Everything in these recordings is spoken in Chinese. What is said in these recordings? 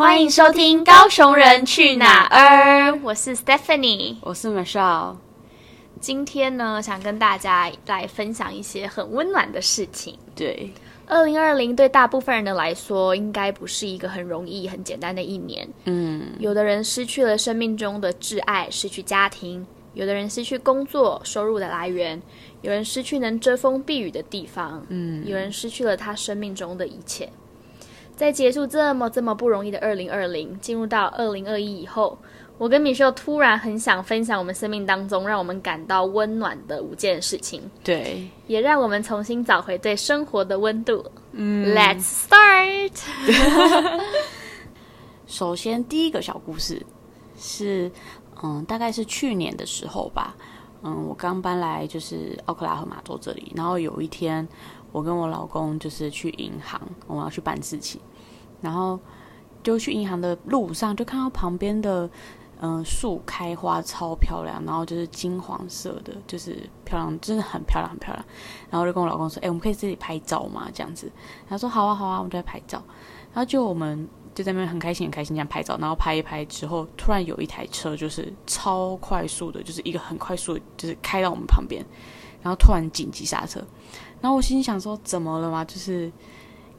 欢迎收听《高雄人去哪儿》，我是 Stephanie，我是 Michelle。今天呢，想跟大家来分享一些很温暖的事情。对，二零二零对大部分人的来说，应该不是一个很容易、很简单的一年。嗯，有的人失去了生命中的挚爱，失去家庭；有的人失去工作、收入的来源；有人失去能遮风避雨的地方；嗯，有人失去了他生命中的一切。在结束这么这么不容易的二零二零，进入到二零二一以后，我跟米秀突然很想分享我们生命当中让我们感到温暖的五件事情，对，也让我们重新找回对生活的温度。嗯，Let's start。首先，第一个小故事是，嗯，大概是去年的时候吧，嗯，我刚搬来就是奥克拉荷马州这里，然后有一天，我跟我老公就是去银行，我们要去办事情。然后就去银行的路上，就看到旁边的嗯树开花超漂亮，然后就是金黄色的，就是漂亮，真的很漂亮，很漂亮。然后就跟我老公说：“哎，我们可以自己拍照吗？”这样子，他说：“好啊，好啊，我们在拍照。”然后就我们就在那边很开心，很开心这样拍照。然后拍一拍之后，突然有一台车就是超快速的，就是一个很快速，就是开到我们旁边，然后突然紧急刹车。然后我心里想说：“怎么了吗？”就是。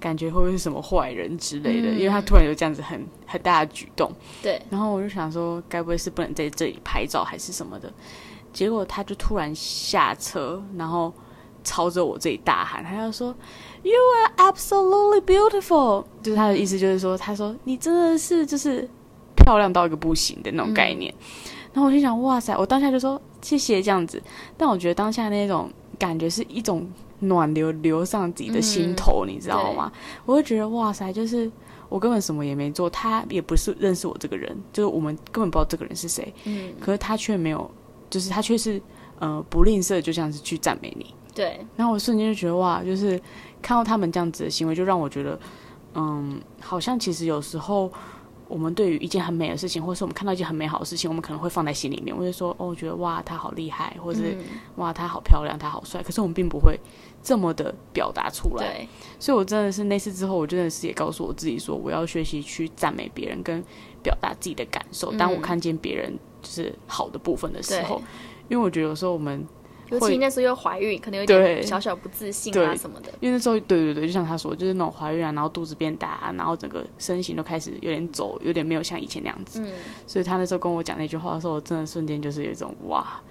感觉会不会是什么坏人之类的？因为他突然有这样子很很大的举动，对。然后我就想说，该不会是不能在这里拍照还是什么的？结果他就突然下车，然后朝着我这里大喊，他就说：“You are absolutely beautiful。”就是他的意思，就是说，他说你真的是就是漂亮到一个不行的那种概念。然后我就想，哇塞！我当下就说谢谢这样子。但我觉得当下那种感觉是一种。暖流流上自己的心头，你知道吗？我会觉得哇塞，就是我根本什么也没做，他也不是认识我这个人，就是我们根本不知道这个人是谁。嗯，可是他却没有，就是他却是呃不吝啬，就像是去赞美你。对。然后我瞬间就觉得哇，就是看到他们这样子的行为，就让我觉得，嗯，好像其实有时候。我们对于一件很美的事情，或是我们看到一件很美好的事情，我们可能会放在心里面，我就说哦，我觉得哇，他好厉害，或者是哇，他好漂亮，他好帅。可是我们并不会这么的表达出来。所以我真的是那次之后，我真的是也告诉我自己说，我要学习去赞美别人，跟表达自己的感受。当我看见别人就是好的部分的时候，因为我觉得有时候我们。尤其那时候又怀孕，可能有点小小不自信啊什么的。因为那时候，对对对，就像他说，就是那种怀孕啊，然后肚子变大，然后整个身形都开始有点走，有点没有像以前那样子。嗯。所以他那时候跟我讲那句话的时候，我真的瞬间就是有一种哇，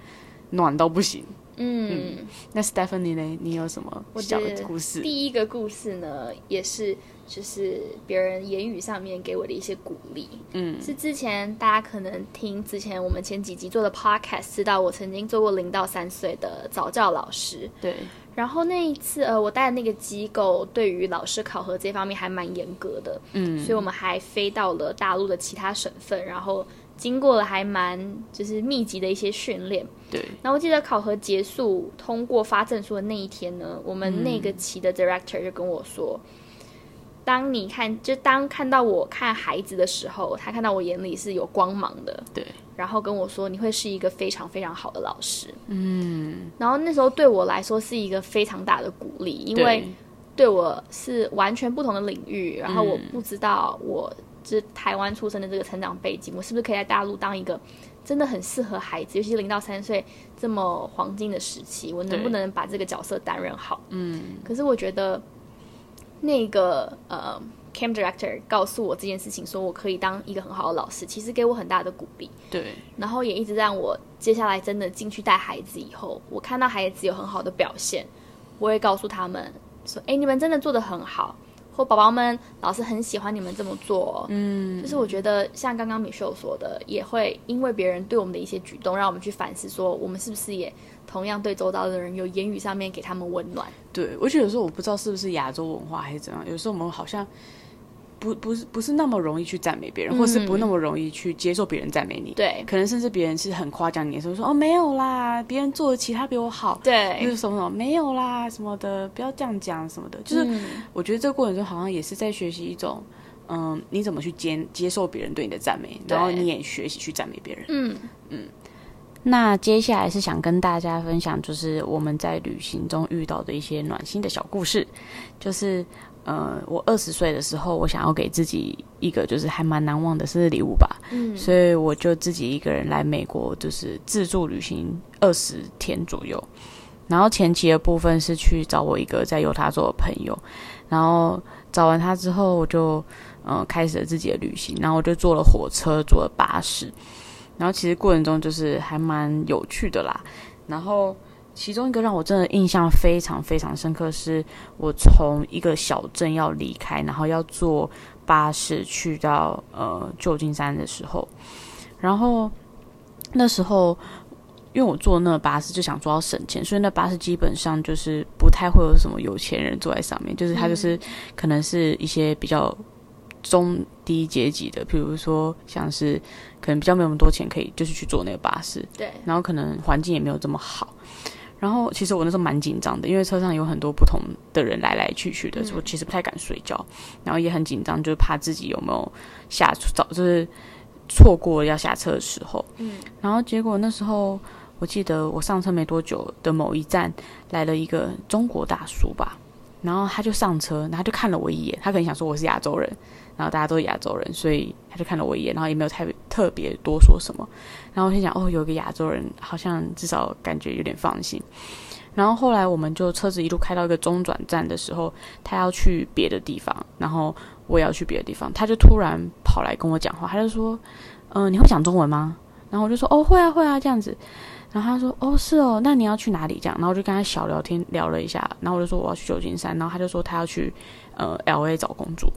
暖到不行。嗯。那 Stephanie 呢？你有什么小的故事？第一个故事呢，也是。就是别人言语上面给我的一些鼓励，嗯，是之前大家可能听之前我们前几集做的 podcast，知道我曾经做过零到三岁的早教老师，对。然后那一次，呃，我带的那个机构对于老师考核这方面还蛮严格的，嗯，所以我们还飞到了大陆的其他省份，然后经过了还蛮就是密集的一些训练，对。然后我记得考核结束通过发证书的那一天呢，我们那个期的 director 就跟我说。当你看，就当看到我看孩子的时候，他看到我眼里是有光芒的，对。然后跟我说，你会是一个非常非常好的老师，嗯。然后那时候对我来说是一个非常大的鼓励，因为对我是完全不同的领域，然后我不知道我是台湾出生的这个成长背景，我是不是可以在大陆当一个真的很适合孩子，尤其是零到三岁这么黄金的时期，我能不能把这个角色担任好？嗯。可是我觉得。那个呃，camp director 告诉我这件事情，说我可以当一个很好的老师，其实给我很大的鼓励。对，然后也一直让我接下来真的进去带孩子以后，我看到孩子有很好的表现，我也告诉他们说：“哎，你们真的做的很好。”或宝宝们，老师很喜欢你们这么做。嗯，就是我觉得像刚刚米秀说的，也会因为别人对我们的一些举动，让我们去反思，说我们是不是也。同样对周遭的人有言语上面给他们温暖。对，我觉得有时候我不知道是不是亚洲文化还是怎样，有时候我们好像不不是不是那么容易去赞美别人，或是不那么容易去接受别人赞美你。对，可能甚至别人是很夸奖你的时候说哦没有啦，别人做的其他比我好。对，就是什么什么没有啦什么的，不要这样讲什么的。就是我觉得这个过程中好像也是在学习一种嗯，你怎么去接接受别人对你的赞美，然后你也学习去赞美别人。嗯嗯。那接下来是想跟大家分享，就是我们在旅行中遇到的一些暖心的小故事。就是呃，我二十岁的时候，我想要给自己一个就是还蛮难忘的生日礼物吧，嗯，所以我就自己一个人来美国，就是自助旅行二十天左右。然后前期的部分是去找我一个在犹他州的朋友，然后找完他之后，我就呃开始了自己的旅行。然后我就坐了火车，坐了巴士，然后其实过程中就是还蛮有趣的啦。然后其中一个让我真的印象非常非常深刻，是我从一个小镇要离开，然后要坐巴士去到呃旧金山的时候，然后那时候。因为我坐那巴士就想说要省钱，所以那巴士基本上就是不太会有什么有钱人坐在上面，就是他就是可能是一些比较中低阶级的，比如说像是可能比较没有那么多钱可以就是去坐那个巴士，对，然后可能环境也没有这么好。然后其实我那时候蛮紧张的，因为车上有很多不同的人来来去去的，我其实不太敢睡觉，然后也很紧张，就是怕自己有没有下早就是错过要下车的时候。嗯，然后结果那时候。我记得我上车没多久的某一站来了一个中国大叔吧，然后他就上车，然后就看了我一眼，他可能想说我是亚洲人，然后大家都是亚洲人，所以他就看了我一眼，然后也没有太特别多说什么。然后我心想，哦，有个亚洲人，好像至少感觉有点放心。然后后来我们就车子一路开到一个中转站的时候，他要去别的地方，然后我也要去别的地方，他就突然跑来跟我讲话，他就说，嗯，你会讲中文吗？然后我就说，哦，会啊，会啊，这样子。然后他说：“哦，是哦，那你要去哪里？这样，然后我就跟他小聊天聊了一下，然后我就说我要去旧金山，然后他就说他要去呃 L A 找工作，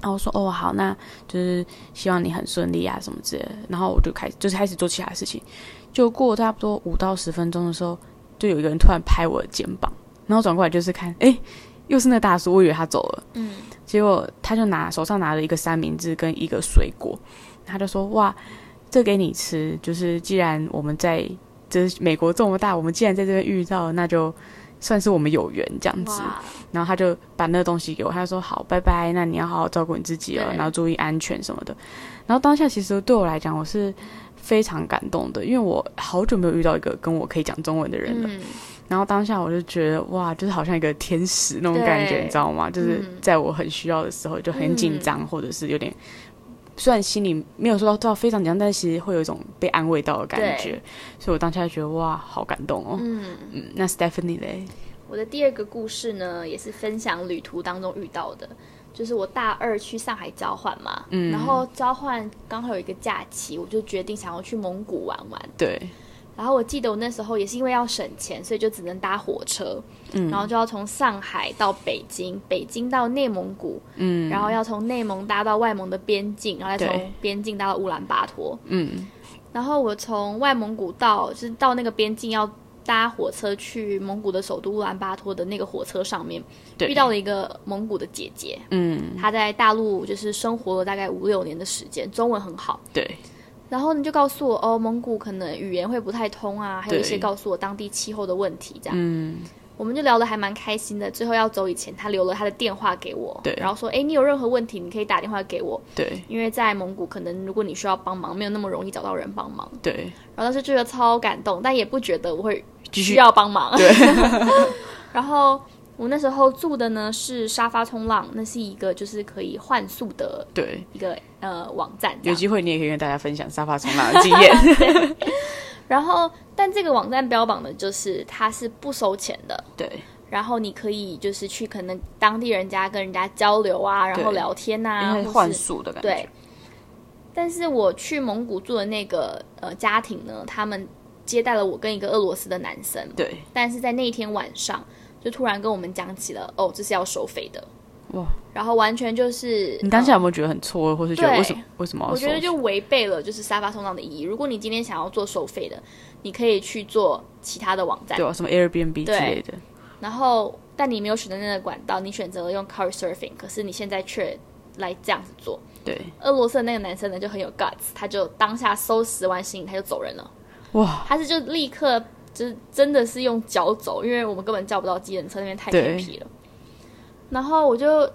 然后我说哦好，那就是希望你很顺利啊什么之类的，然后我就开始就是开始做其他事情，就过差不多五到十分钟的时候，就有一个人突然拍我的肩膀，然后转过来就是看，哎，又是那大叔，我以为他走了，嗯，结果他就拿手上拿了一个三明治跟一个水果，他就说哇。”这给你吃，就是既然我们在这美国这么大，我们既然在这边遇到，那就算是我们有缘这样子。然后他就把那个东西给我，他说好，拜拜，那你要好好照顾你自己哦，然后注意安全什么的。然后当下其实对我来讲，我是非常感动的，因为我好久没有遇到一个跟我可以讲中文的人了。然后当下我就觉得哇，就是好像一个天使那种感觉，你知道吗？就是在我很需要的时候就很紧张，或者是有点。虽然心里没有说到到非常紧张，但其实会有一种被安慰到的感觉，所以我当下觉得哇，好感动哦。嗯嗯，那 Stephanie 嘞？我的第二个故事呢，也是分享旅途当中遇到的，就是我大二去上海交换嘛，嗯，然后交换刚好有一个假期，我就决定想要去蒙古玩玩。对。然后我记得我那时候也是因为要省钱，所以就只能搭火车，嗯，然后就要从上海到北京，北京到内蒙古，嗯，然后要从内蒙搭到外蒙的边境，然后再从边境搭到乌兰巴托，嗯，然后我从外蒙古到就是到那个边境要搭火车去蒙古的首都乌兰巴托的那个火车上面，遇到了一个蒙古的姐姐，嗯，她在大陆就是生活了大概五六年的时间，中文很好，对。然后你就告诉我哦，蒙古可能语言会不太通啊，还有一些告诉我当地气候的问题，这样。嗯，我们就聊得还蛮开心的。最后要走以前，他留了他的电话给我，对，然后说，哎，你有任何问题，你可以打电话给我，对，因为在蒙古可能如果你需要帮忙，没有那么容易找到人帮忙，对。然后当时觉得超感动，但也不觉得我会需要帮忙，对。然后。我那时候住的呢是沙发冲浪，那是一个就是可以换宿的对一个呃网站。有机会你也可以跟大家分享沙发冲浪的 经验。然后，但这个网站标榜的就是它是不收钱的。对。然后你可以就是去可能当地人家跟人家交流啊，然后聊天呐，换宿的感觉。对。但是我去蒙古住的那个呃家庭呢，他们接待了我跟一个俄罗斯的男生。对。但是在那一天晚上。就突然跟我们讲起了哦，这是要收费的哇！然后完全就是你当下有没有觉得很错，或是觉得为什么为什么？我觉得就违背了就是沙发冲浪的意义。如果你今天想要做收费的，你可以去做其他的网站，对，啊什么 Airbnb 之类的。然后，但你没有选择那个管道，你选择了用 Car Surfing，可是你现在却来这样子做。对，俄罗斯的那个男生呢就很有 guts，他就当下收拾完行李他就走人了。哇！他是就立刻。就是真的是用脚走，因为我们根本叫不到机人车，那边太偏僻了。然后我就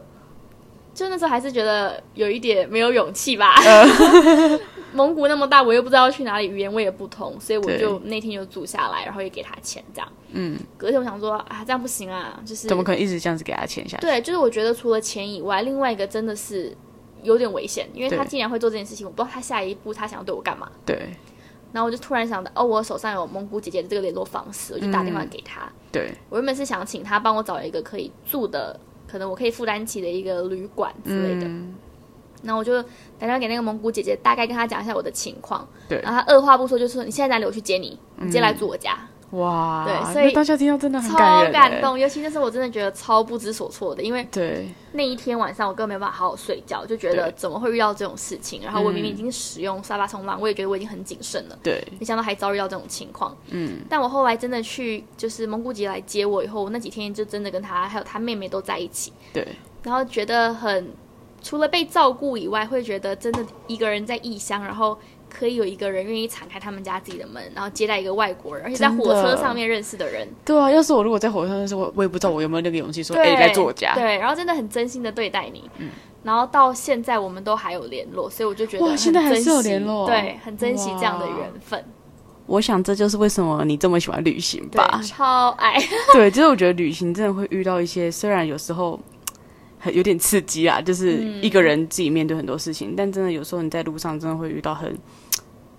就那时候还是觉得有一点没有勇气吧。蒙古那么大，我又不知道去哪里，语言我也不通，所以我就那天就住下来，然后也给他钱这样。嗯，隔天我想说啊，这样不行啊，就是怎么可能一直这样子给他钱下去？对，就是我觉得除了钱以外，另外一个真的是有点危险，因为他对竟然会做这件事情，我不知道他下一步他想要对我干嘛。对然后我就突然想到，哦，我手上有蒙古姐姐的这个联络方式，我就打电话给她。对，我原本是想请她帮我找一个可以住的，可能我可以负担起的一个旅馆之类的。嗯，然后我就打电话给那个蒙古姐姐，大概跟她讲一下我的情况。对然后她二话不说就说：“你现在哪里？我去接你，你直接来住我家。哇，对所以那当下听到真的很超感。动，尤其那时候我真的觉得超不知所措的，因为对那一天晚上我根本没办法好好睡觉，就觉得怎么会遇到这种事情？然后我明明已嗯经使用沙发冲浪，我也觉得我已经很谨慎了，对，没想到还遭遇到这种情况。嗯，但我后来真的去，就是蒙古姐来接我以后，我那几天就真的跟她还有她妹妹都在一起，对，然后觉得很除了被照顾以外，会觉得真的一个人在异乡，然后可以有一个人愿意敞开他们家自己的门，然后接待一个外国人，而且在火车上面认识的人，对啊，要是我如果在火车上认识，我 我也不知道我有没有那个勇气说，对，哎，来做我家。对，然后真的很真心的对待你，然后到现在我们都还有联络，所以我就觉得哇很现在还是有联络对，很珍惜这样的缘分，我想这就是为什么你这么喜欢旅行吧，。超爱，对，就是我觉得旅行真的会遇到一些，虽然有时候很有点刺激啊，就是嗯。一个人自己面对很多事情，但真的有时候你在路上真的会遇到很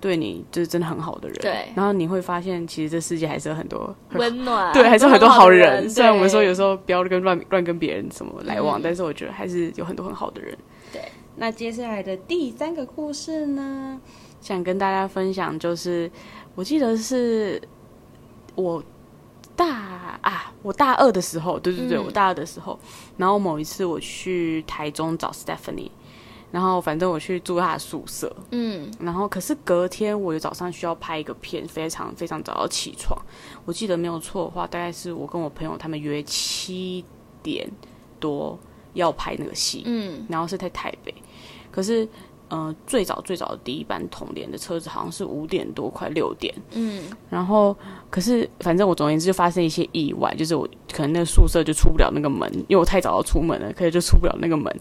对你就是真的很好的人，对。然后你会发现其实这世界还是有很多很温暖，对，还是有很多好的人。虽然我们说有时候不要跟乱乱跟别人什么来往，嗯。但是我觉得还是有很多很好的人。对，那接下来的第三个故事呢，想跟大家分享，就是我记得是我大啊，我大二的时候，对对对，嗯。我大二的时候，然后某一次我去台中找 Stephanie。然后反正我去住他的宿舍，嗯然后可是隔天我有早上需要拍一个片，非常非常早要起床。我记得没有错的话，大概是我跟我朋友他们约七点多要拍那个戏，嗯然后是在台北。可是，呃，最早最早的第一班统联的车子好像是五点多，快六点。嗯然后，可是反正我总而言之就发生一些意外，就是我可能那个宿舍就出不了那个门，因为我太早要出门了，可是就出不了那个门。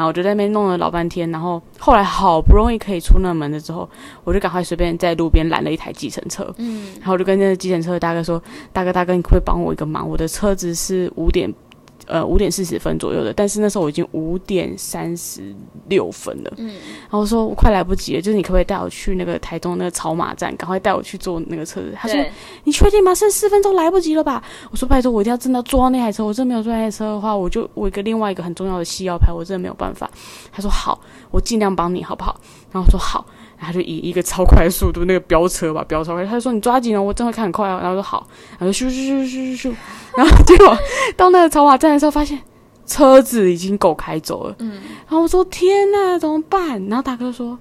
然后我就在那边弄了老半天，然后后来好不容易可以出那门了之后，我就赶快随便在路边拦了一台计程车，嗯然后我就跟那个计程车的大哥说：“大哥大哥，你可不可以帮我一个忙？我的车子是五点。”呃，五点四十分左右的，但是那时候我已经五点三十六分了，嗯然后说我快来不及了，就是你可不可以带我去那个台中那个草马站，赶快带我去坐那个车子？他说你确定吗？剩四分钟来不及了吧？我说拜托，我一定要真的坐到那台车，我真的没有坐那台车的话，我就我一个另外一个很重要的戏要拍，我真的没有办法。他说好，我尽量帮你好不好？然后我说好，他就以一个超快的速度那个飙车吧，飙超快，他就说你抓紧哦，我真的开很快哦。然后我说好，然后就咻咻咻咻咻咻，然后结果到那个草马站的时候，发现车子已经狗开走了。嗯然后我说天呐，怎么办？然后大哥说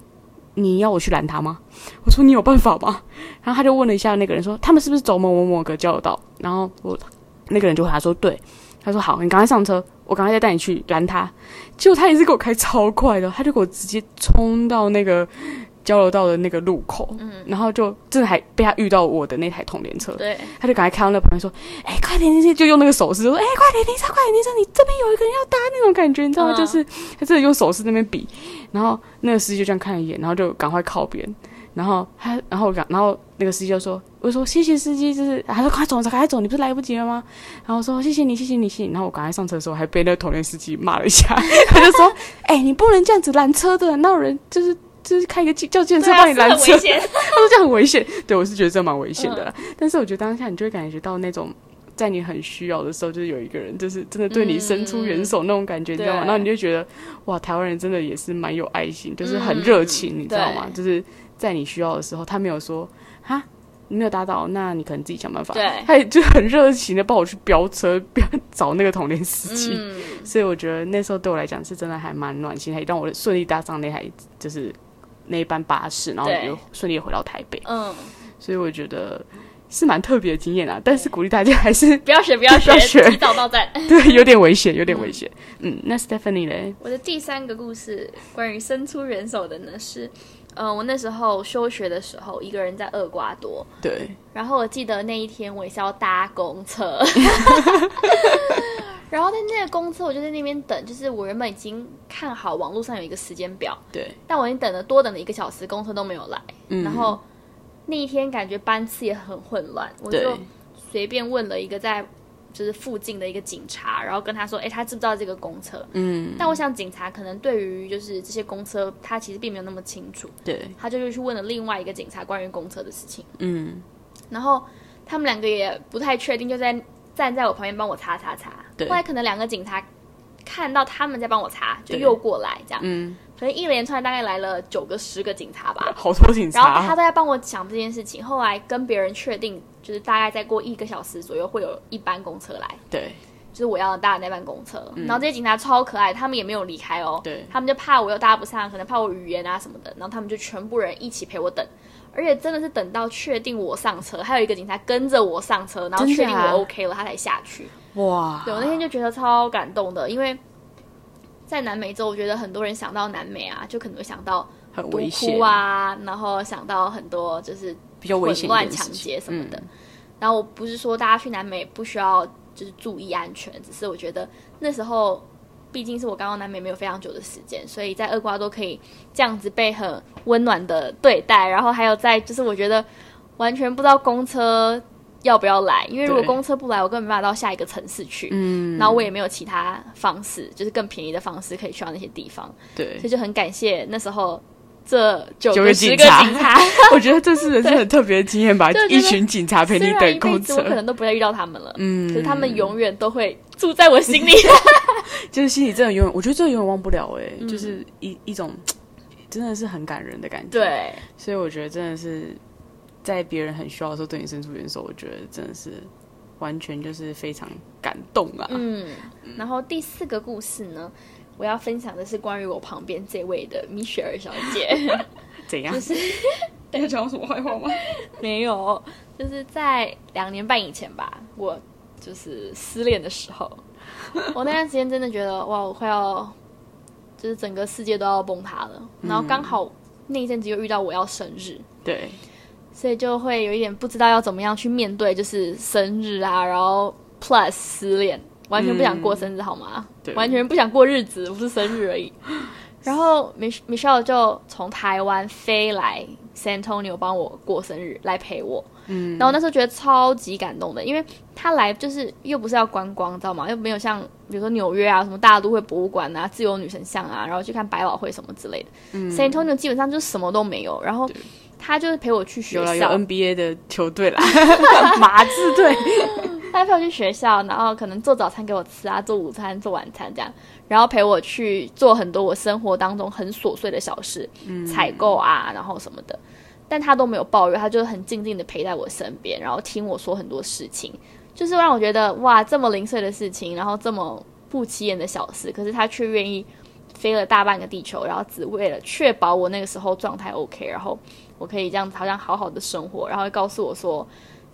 你要我去拦他吗？我说你有办法吗？然后他就问了一下那个人说他们是不是走某某某个交流道？然后我那个人就回答说对。他说好，你赶快上车，我赶快再带你去拦他。结果他也是给我开超快的，他就给我直接冲到那个交流道的那个路口，嗯然后就真的还被他遇到我的那台统联车，对，他就赶快开到那旁边说：“哎、快点停车！”就用那个手势说：“哎、快点停车，快点停车！你这边有一个人要搭那种感觉，你知道吗？嗯就是他真的用手势那边比，然后那个司机就这样看了一眼，然后就赶快靠边，然后他，然后赶，然后那个司机就说：“我说谢谢司机，就是他说快走，赶快走，你不是来不及了吗？”然后我说：“谢谢你，谢谢你，谢谢你。”然后我赶快上车的时候，还被那个统联司机骂了一下，他就说：“哎、你不能这样子拦车的，那有人就是就是开一个叫计程车对啊帮你拦车？” 他说这样很危险，对我是觉得这蛮危险的啦。嗯但是我觉得当下你就会感觉到那种，在你很需要的时候，就是有一个人，就是真的对你伸出援手那种感觉，你知道吗？对然后你就觉得哇，台湾人真的也是蛮有爱心，就是很热情，你知道吗？就是在你需要的时候，他没有说哈。你没有打倒，那你可能自己想办法。对 他也就很热情的帮我去飙车，飙找那个统联司机。嗯所以我觉得那时候对我来讲是真的还蛮暖心，还让我顺利搭上那台就是那一班巴士，然后对就顺利回到台北。嗯，所以我觉得是蛮特别的经验啊。但是鼓励大家还是 不要学，不要 不要学早到站。对有点危险，有点危险。嗯，那 Stephanie 嘞？我的第三个故事关于伸出援手的呢是，嗯，我那时候休学的时候，一个人在厄瓜多，对，然后我记得那一天我也是要搭公车，然后在那个公车，我就在那边等，就是我原本已经看好网络上有一个时间表，对，但我已经等了多等了一个小时，公车都没有来。嗯然后那一天感觉班次也很混乱，我就随便问了一个在就是附近的一个警察，然后跟他说，哎，他知不知道这个公车？嗯，但我想警察可能对于就是这些公车，他其实并没有那么清楚，对，他就去问了另外一个警察关于公车的事情。嗯，然后他们两个也不太确定，就在站在我旁边帮我查查查。对后来可能两个警察看到他们在帮我查，就又过来这样。嗯，可能一连串大概来了九个十个警察吧。好多警察然后他，都在帮我讲这件事情。后来跟别人确定，就是大概再过一个小时左右会有一班公车来，对，就是我要搭的那班公车。然后这些警察超可爱，他们也没有离开哦。对他们就怕我又搭不上，可能怕我语言啊什么的，然后他们就全部人一起陪我等。而且真的是等到确定我上车，还有一个警察跟着我上车，然后确定我 OK 了，他才下去。哇，对我那天就觉得超感动的，因为在南美洲，我觉得很多人想到南美啊，就可能会想到很毒危险，啊，然后想到很多就是比较危险混乱、抢劫什么的。嗯然后我不是说大家去南美不需要就是注意安全，只是我觉得那时候毕竟是我刚到南美没有非常久的时间，所以在厄瓜多可以这样子被很温暖的对待，然后还有在就是我觉得完全不知道公车要不要来，因为如果公车不来，我根本没办法到下一个城市去。嗯，然后我也没有其他方式，就是更便宜的方式可以去到那些地方，对。所以，就很感谢那时候这九九个个十个警察警察，我觉得这是人生很特别的经验吧一群警察陪你等公车我，可能都不会遇到他们了，嗯，可是他们永远都会住在我心里。就是心里真的永远，我觉得这个永远忘不了哎、嗯就是一一种真的是很感人的感觉。，对，所以我觉得真的是在别人很需要的时候对你伸出援手，我觉得真的是完全就是非常感动啊。嗯。然后第四个故事呢，我要分享的是关于我旁边这位的米雪儿小姐。怎样？就是 要讲我什么坏话吗？没有，就是在两年半以前吧，我就是失恋的时候，我那段时间真的觉得哇，我快要就是整个世界都要崩塌了。然后刚好那一阵子又遇到我要生日，对，所以就会有一点不知道要怎么样去面对，就是生日啊，然后 plus 失恋，完全不想过生日好吗？对完全不想过日子，不是生日而已。然后 Mich Michelle 就从台湾飞来 San Antonio 帮我过生日，来陪我。嗯，然后那时候觉得超级感动的，因为他来就是又不是要观光，知道吗？又没有像比如说纽约啊，什么大都会博物馆啊、自由女神像啊，然后去看百老汇什么之类的。嗯，San Antonio 基本上就什么都没有。然后他就是陪我去学有了有校，NBA 的球队啦，马刺队。他陪我去学校，然后可能做早餐给我吃啊，做午餐、做晚餐这样，然后陪我去做很多我生活当中很琐碎的小事，采购啊，然后什么的。但他都没有抱怨，他就很静静的陪在我身边，然后听我说很多事情，就是让我觉得哇，这么零碎的事情，然后这么不起眼的小事，可是他却愿意飞了大半个地球，然后只为了确保我那个时候状态 OK，然后我可以这样子好像好好的生活，然后告诉我说。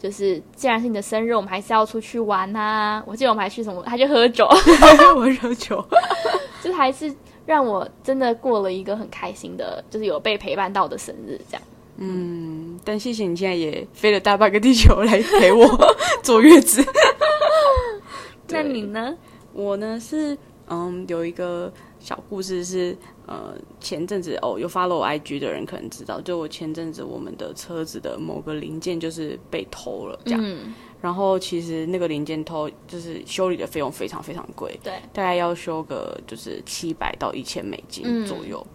就是既然是你的生日，我们还是要出去玩呐、我记得我们还去什么，还去喝酒，我喝酒。就是还是让我真的过了一个很开心的，就是有被陪伴到的生日，这样。嗯，但谢谢你现在也飞了大半个地球来陪我坐月子。那你呢？我呢是嗯有一个小故事是呃前阵子哦有 follow 我 IG 的人可能知道，就我前阵子我们的车子的某个零件就是被偷了这样，嗯，然后其实那个零件偷就是修理的费用非常非常贵，对，大概要修个就是七百到一千美金嗯。左右。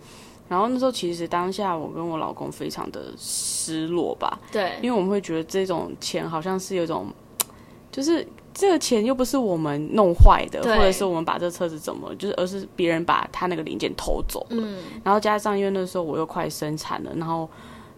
然后那时候其实当下我跟我老公非常的失落吧，对，因为我们会觉得这种钱好像是有一种，就是这个钱又不是我们弄坏的，或者是我们把这车子怎么，就是而是别人把他那个零件偷走了。嗯，然后加上因为那时候我又快生产了，然后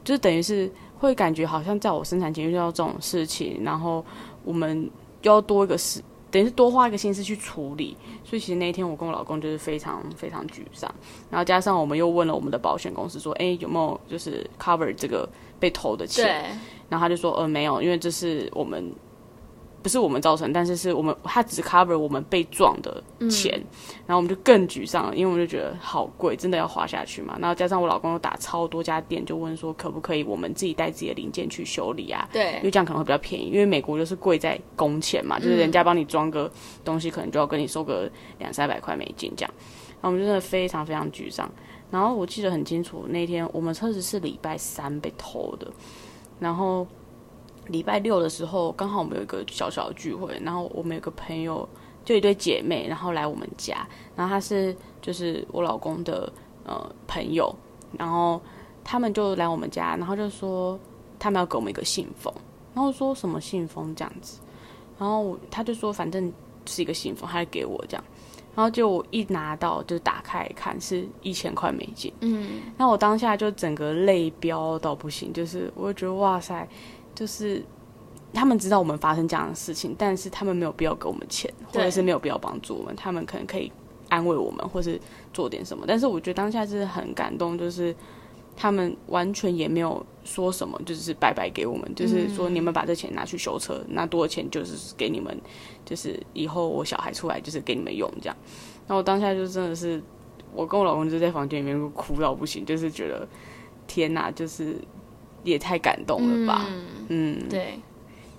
就等于是会感觉好像在我生产前遇到这种事情，然后我们又要多一个事。等于是多花一个心思去处理，所以其实那一天我跟我老公就是非常非常沮丧，然后加上我们又问了我们的保险公司说，哎，有没有就是 cover 这个被偷的钱？然后他就说，呃，没有，因为这是我们不是我们造成，但是是我们他只 cover 我们被撞的钱，然后我们就更沮丧了，因为我们就觉得好贵，真的要花下去嘛。然后加上我老公又打超多家店，就问说可不可以我们自己带自己的零件去修理啊？对，因为这样可能会比较便宜，因为美国就是贵在工钱嘛，就是人家帮你装个东西，可能就要跟你收个两三百块美金这样。然后我们真的非常非常沮丧。然后我记得很清楚，那天我们车子是礼拜三被偷的，然后。礼拜六的时候，刚好我们有一个小小的聚会，然后我们有个朋友，就一对姐妹，然后来我们家，然后她是就是我老公的呃朋友，然后他们就来我们家，然后就说他们要给我们一个信封，然后说什么信封这样子，然后他就说反正是一个信封，他给我这样，然后就我一拿到就打开看是一千块美金，嗯，那我当下就整个泪飙到不行，就是我就觉得哇塞。就是他们知道我们发生这样的事情，但是他们没有必要给我们钱，或者是没有必要帮助我们。他们可能可以安慰我们，或是做点什么。但是我觉得当下是很感动，就是他们完全也没有说什么，就是白白给我们，就是说你们把这钱拿去修车，那多少钱就是给你们，就是以后我小孩出来就是给你们用这样。那我当下就真的是，我跟我老公就在房间里面哭到不行，就是觉得天哪，就是。也太感动了吧！嗯，对，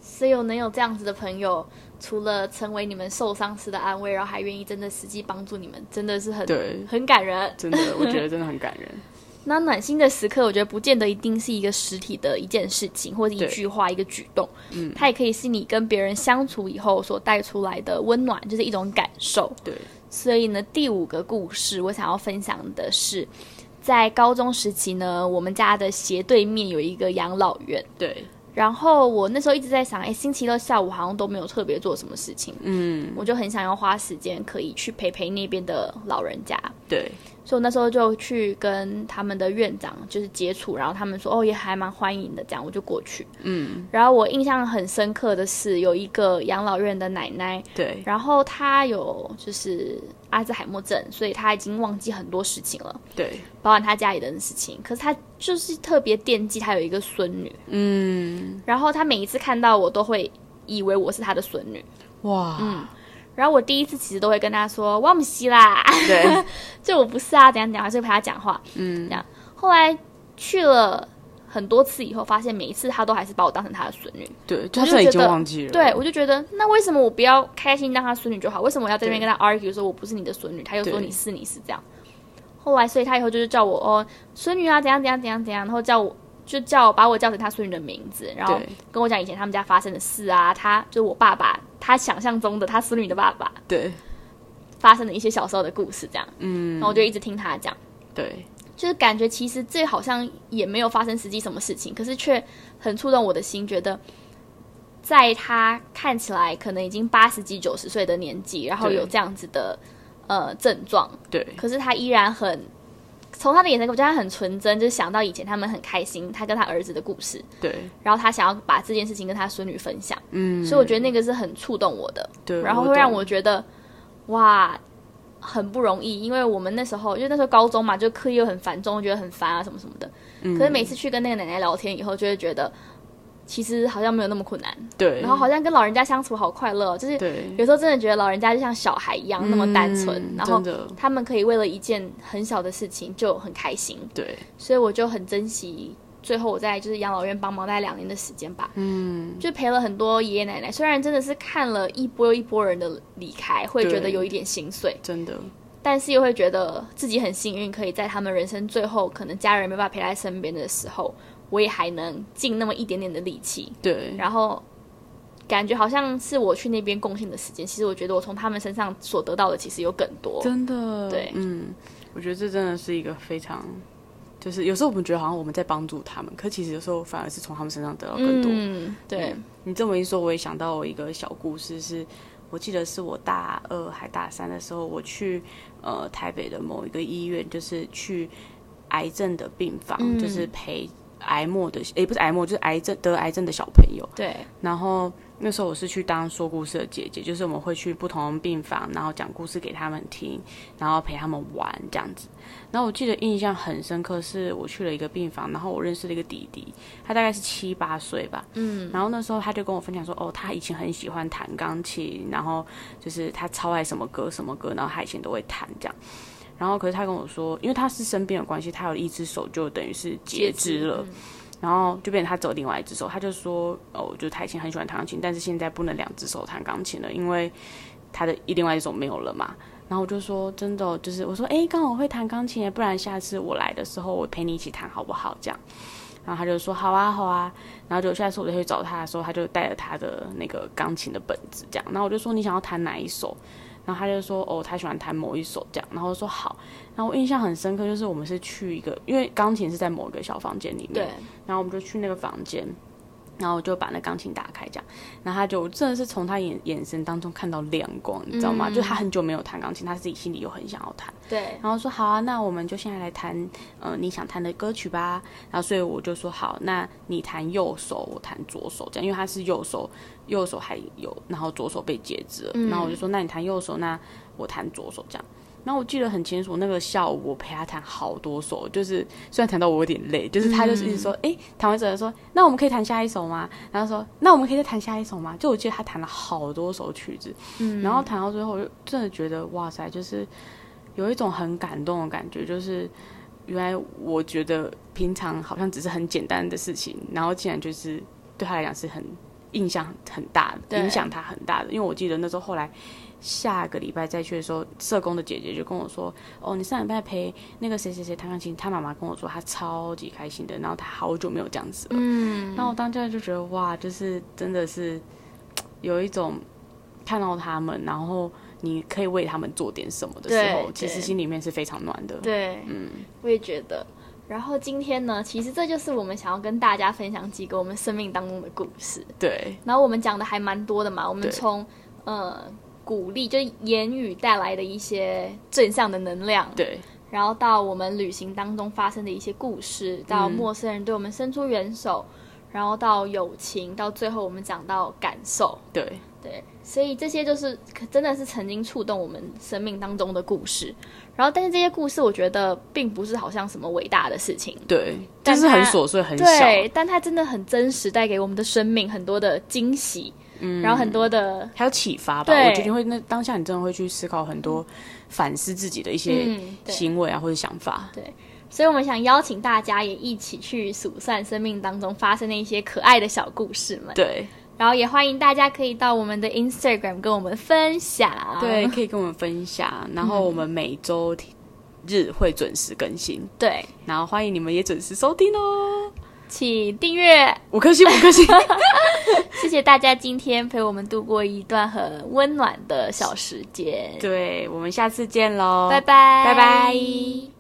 所以有能有这样子的朋友，除了成为你们受伤时的安慰，然后还愿意真的实际帮助你们，真的是很对，很感人。真的，我觉得真的很感人。那暖心的时刻，我觉得不见得一定是一个实体的一件事情，或者一句话、一个举动，嗯，它也可以是你跟别人相处以后所带出来的温暖，就是一种感受。对，所以呢，第五个故事我想要分享的是。在高中时期呢，我们家的斜对面有一个养老院。对。然后我那时候一直在想，哎，星期六下午好像都没有特别做什么事情。嗯。我就很想要花时间可以去陪陪那边的老人家。对。所以我那时候就去跟他们的院长就是接触，然后他们说哦也还蛮欢迎的，这样我就过去。嗯。然后我印象很深刻的是有一个养老院的奶奶。对。然后她有就是阿兹海默症，所以她已经忘记很多事情了。对。包含她家里的事情，可是她就是特别惦记她有一个孙女。嗯。然后她每一次看到我都会以为我是她的孙女。哇。嗯。然后我第一次其实都会跟他说我不西啦，对，就我不是啊，怎样怎样，还是陪他讲话，嗯，这样。后来去了很多次以后，发现每一次他都还是把我当成他的孙女，对，就是已经忘记了。对，我就觉得那为什么我不要开心当他孙女就好？为什么我要在那边跟他 argue 说我不是你的孙女？他又说你是你是这样。后来，所以他以后就是叫我哦孙女啊，怎样怎样怎样怎样，然后叫我就叫把我叫成他孙女的名字，然后跟我讲以前他们家发生的事啊，他就是我爸爸。他想象中的他孙女的爸爸，对，发生的一些小时候的故事，这样，嗯，然后我就一直听他讲，对，就是感觉其实这好像也没有发生实际什么事情，可是却很触动我的心，觉得在他看起来可能已经八十几、九十岁的年纪，然后有这样子的呃症状，对，可是他依然很。从他的眼神，我觉得他很纯真，就是想到以前他们很开心，他跟他儿子的故事。对。然后他想要把这件事情跟他孙女分享。嗯。所以我觉得那个是很触动我的。对。然后会让我觉得，哇，很不容易，因为我们那时候，因为那时候高中嘛，就课业又很繁重，觉得很烦啊，什么什么的。嗯。可是每次去跟那个奶奶聊天以后，就会觉得。其实好像没有那么困难，对。然后好像跟老人家相处好快乐，就是有时候真的觉得老人家就像小孩一样那么单纯，然后他们可以为了一件很小的事情就很开心，对。所以我就很珍惜最后我在就是养老院帮忙大概两年的时间吧，嗯，就陪了很多爷爷奶奶。虽然真的是看了一波又一波人的离开，会觉得有一点心碎，真的。但是又会觉得自己很幸运，可以在他们人生最后可能家人没办法陪在身边的时候。我也还能尽那么一点点的力气，对，然后感觉好像是我去那边贡献的时间。其实我觉得我从他们身上所得到的其实有更多，真的，对，嗯，我觉得这真的是一个非常，就是有时候我们觉得好像我们在帮助他们，可其实有时候反而是从他们身上得到更多。嗯，对你这么一说，我也想到我一个小故事，是我记得是我大二还大三的时候，我去呃台北的某一个医院，就是去癌症的病房，就是陪。癌末的，也不是癌末，就是癌症得癌症的小朋友。对，然后那时候我是去当说故事的姐姐，就是我们会去不同病房，然后讲故事给他们听，然后陪他们玩这样子。然后我记得印象很深刻，是我去了一个病房，然后我认识了一个弟弟，他大概是七八岁吧。嗯。然后那时候他就跟我分享说，哦，他以前很喜欢弹钢琴，然后就是他超爱什么歌什么歌，然后他以前都会弹这样。然后可是他跟我说，因为他是生病的关系，他有一只手就等于是截肢了。然后就变成他走另外一只手，他就说：“哦，就他以前很喜欢弹钢琴，但是现在不能两只手弹钢琴了，因为他的另外一只手没有了嘛。”然后我就说：“真的，就是我说，哎，刚好会弹钢琴，不然下次我来的时候，我陪你一起弹好不好？这样。”然后他就说：“好啊，好啊。”然后就下次我再去找他的时候，他就带着他的那个钢琴的本子，这样。然后我就说：“你想要弹哪一首？”然后他就说：“哦，他喜欢弹某一首这样。”然后说：“好。”然后我印象很深刻，就是我们是去一个，因为钢琴是在某一个小房间里面，对。然后我们就去那个房间，然后我就把那钢琴打开，这样。然后他就真的是从他眼眼神当中看到亮光，你知道吗？就他很久没有弹钢琴，他自己心里又很想要弹，对。然后说：“好啊，那我们就现在来弹，呃，你想弹的歌曲吧。”然后所以我就说：“好，那你弹右手，我弹左手，这样，因为他是右手，右手还有，然后左手被截肢了。然后我就说：那你弹右手，那我弹左手，这样。”然后我记得很清楚，那个下午我陪他弹好多首，就是虽然弹到我有点累，就是他就是一直说，哎，弹完之后说，那我们可以弹下一首吗？然后说，那我们可以再弹下一首吗？就我记得他弹了好多首曲子，嗯，然后弹到最后，就真的觉得哇塞，就是有一种很感动的感觉，就是原来我觉得平常好像只是很简单的事情，然后竟然就是对他来讲是很印象很大的，影响他很大的，因为我记得那时候后来。下个礼拜再去的时候，社工的姐姐就跟我说：“哦，你上礼拜陪那个谁谁谁弹钢琴，他妈妈跟我说他超级开心的，然后他好久没有这样子了。”嗯，然后我当下就觉得哇，就是真的是有一种看到他们，然后你可以为他们做点什么的时候，其实心里面是非常暖的。对，嗯，我也觉得。然后今天呢，其实这就是我们想要跟大家分享几个我们生命当中的故事。对，然后我们讲的还蛮多的嘛，我们从呃。鼓励就是言语带来的一些正向的能量，对。然后到我们旅行当中发生的一些故事，到陌生人对我们伸出援手，然后到友情，到最后我们讲到感受，对对。所以这些就是真的是曾经触动我们生命当中的故事。然后，但是这些故事我觉得并不是好像什么伟大的事情，对，但是很琐碎很小，但它真的很真实，带给我们的生命很多的惊喜。嗯然后很多的还有启发吧，我觉得会那当下你真的会去思考很多，反思自己的一些行为啊或者想法。对，所以我们想邀请大家也一起去数算生命当中发生的一些可爱的小故事们。对，然后也欢迎大家可以到我们的 Instagram 跟我们分享。对，可以跟我们分享。然后我们每周日会准时更新。对，然后欢迎你们也准时收听哦。请订阅五颗星，五颗星。谢谢大家今天陪我们度过一段很温暖的小时间。对我们下次见喽，拜拜，拜拜。